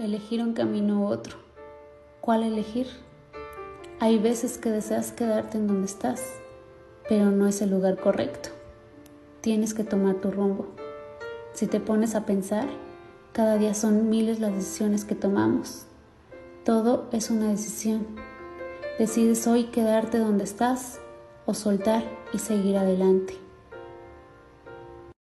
elegir un camino u otro. ¿Cuál elegir? Hay veces que deseas quedarte en donde estás, pero no es el lugar correcto. Tienes que tomar tu rumbo. Si te pones a pensar, cada día son miles las decisiones que tomamos. Todo es una decisión. Decides hoy quedarte donde estás o soltar y seguir adelante.